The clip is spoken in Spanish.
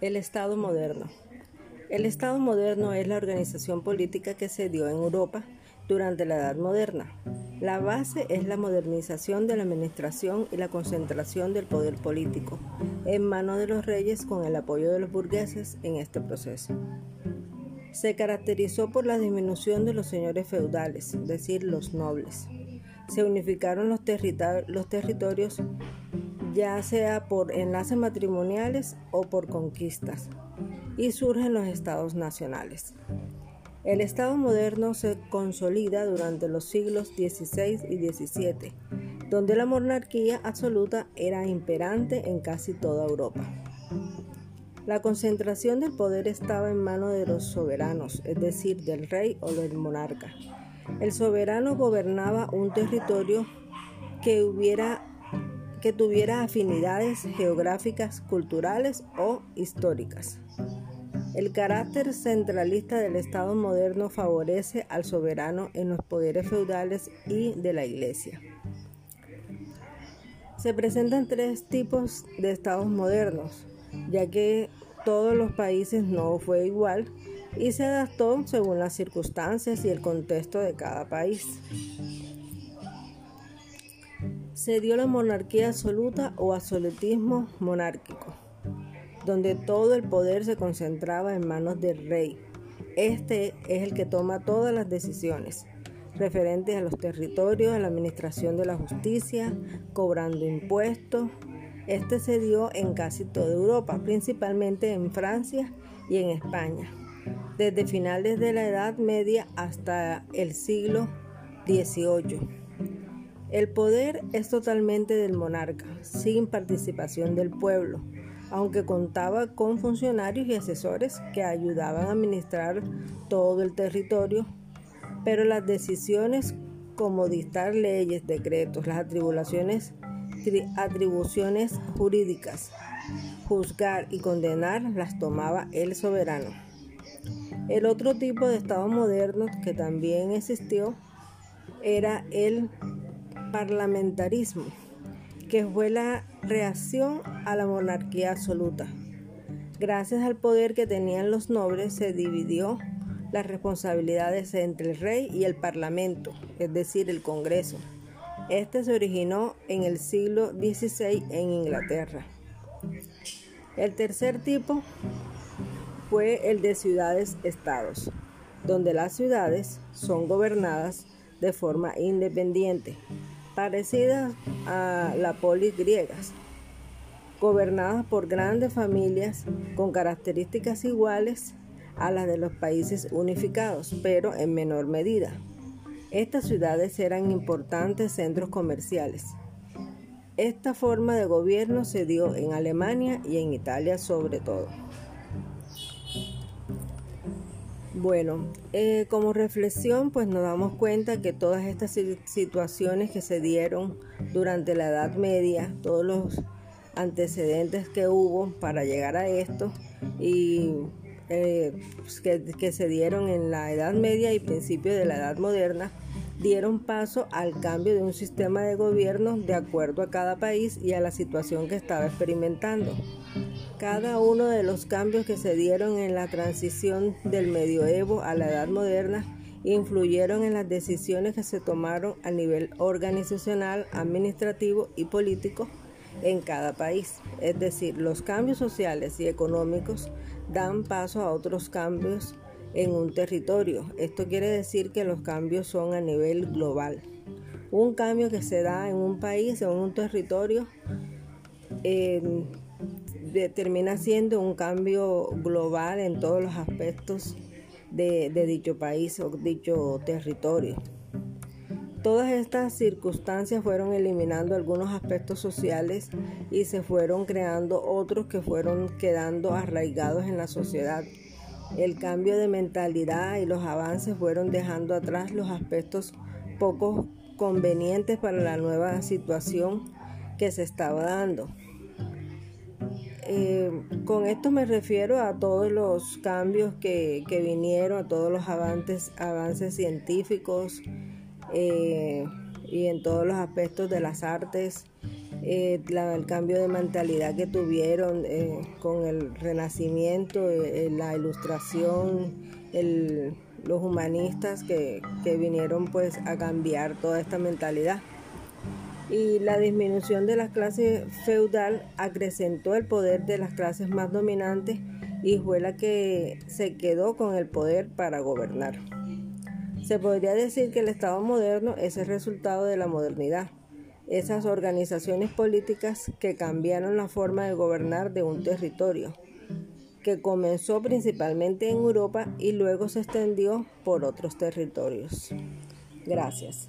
El Estado moderno. El Estado moderno es la organización política que se dio en Europa durante la Edad Moderna. La base es la modernización de la administración y la concentración del poder político en manos de los reyes con el apoyo de los burgueses en este proceso. Se caracterizó por la disminución de los señores feudales, es decir, los nobles. Se unificaron los, los territorios ya sea por enlaces matrimoniales o por conquistas, y surgen los estados nacionales. El Estado moderno se consolida durante los siglos XVI y XVII, donde la monarquía absoluta era imperante en casi toda Europa. La concentración del poder estaba en manos de los soberanos, es decir, del rey o del monarca. El soberano gobernaba un territorio que hubiera que tuviera afinidades geográficas, culturales o históricas. El carácter centralista del Estado moderno favorece al soberano en los poderes feudales y de la Iglesia. Se presentan tres tipos de estados modernos, ya que todos los países no fue igual y se adaptó según las circunstancias y el contexto de cada país se dio la monarquía absoluta o absolutismo monárquico, donde todo el poder se concentraba en manos del rey. Este es el que toma todas las decisiones referentes a los territorios, a la administración de la justicia, cobrando impuestos. Este se dio en casi toda Europa, principalmente en Francia y en España, desde finales de la Edad Media hasta el siglo XVIII. El poder es totalmente del monarca, sin participación del pueblo, aunque contaba con funcionarios y asesores que ayudaban a administrar todo el territorio, pero las decisiones como dictar leyes, decretos, las atribuciones, jurídicas, juzgar y condenar las tomaba el soberano. El otro tipo de Estado moderno que también existió era el parlamentarismo, que fue la reacción a la monarquía absoluta. Gracias al poder que tenían los nobles se dividió las responsabilidades entre el rey y el parlamento, es decir, el Congreso. Este se originó en el siglo XVI en Inglaterra. El tercer tipo fue el de ciudades-estados, donde las ciudades son gobernadas de forma independiente, parecidas a la polis griegas, gobernadas por grandes familias con características iguales a las de los países unificados, pero en menor medida. Estas ciudades eran importantes centros comerciales. Esta forma de gobierno se dio en Alemania y en Italia sobre todo. Bueno, eh, como reflexión, pues nos damos cuenta que todas estas situaciones que se dieron durante la Edad Media, todos los antecedentes que hubo para llegar a esto y eh, pues, que, que se dieron en la Edad Media y principios de la Edad Moderna, dieron paso al cambio de un sistema de gobierno de acuerdo a cada país y a la situación que estaba experimentando. Cada uno de los cambios que se dieron en la transición del medioevo a la edad moderna influyeron en las decisiones que se tomaron a nivel organizacional, administrativo y político en cada país. Es decir, los cambios sociales y económicos dan paso a otros cambios en un territorio. Esto quiere decir que los cambios son a nivel global. Un cambio que se da en un país en un territorio termina siendo un cambio global en todos los aspectos de dicho país o dicho territorio. Todas estas circunstancias fueron eliminando algunos aspectos sociales y se fueron creando otros que fueron quedando arraigados en la sociedad. El cambio de mentalidad y los avances fueron dejando atrás los aspectos poco convenientes para la nueva situación que se estaba dando. Eh, con esto me refiero a todos los cambios que, vinieron, a todos los avances, avances científicos eh, y en todos los aspectos de las artes eh, el cambio de mentalidad que tuvieron eh, con el renacimiento, eh, la ilustración, los humanistas que, que vinieron pues a cambiar toda esta mentalidad y la disminución de la clase feudal acrecentó el poder de las clases más dominantes y fue la que se quedó con el poder para gobernar. Se podría decir que el Estado moderno es el resultado de la modernidad, esas organizaciones políticas que cambiaron la forma de gobernar de un territorio, que comenzó principalmente en Europa y luego se extendió por otros territorios. Gracias.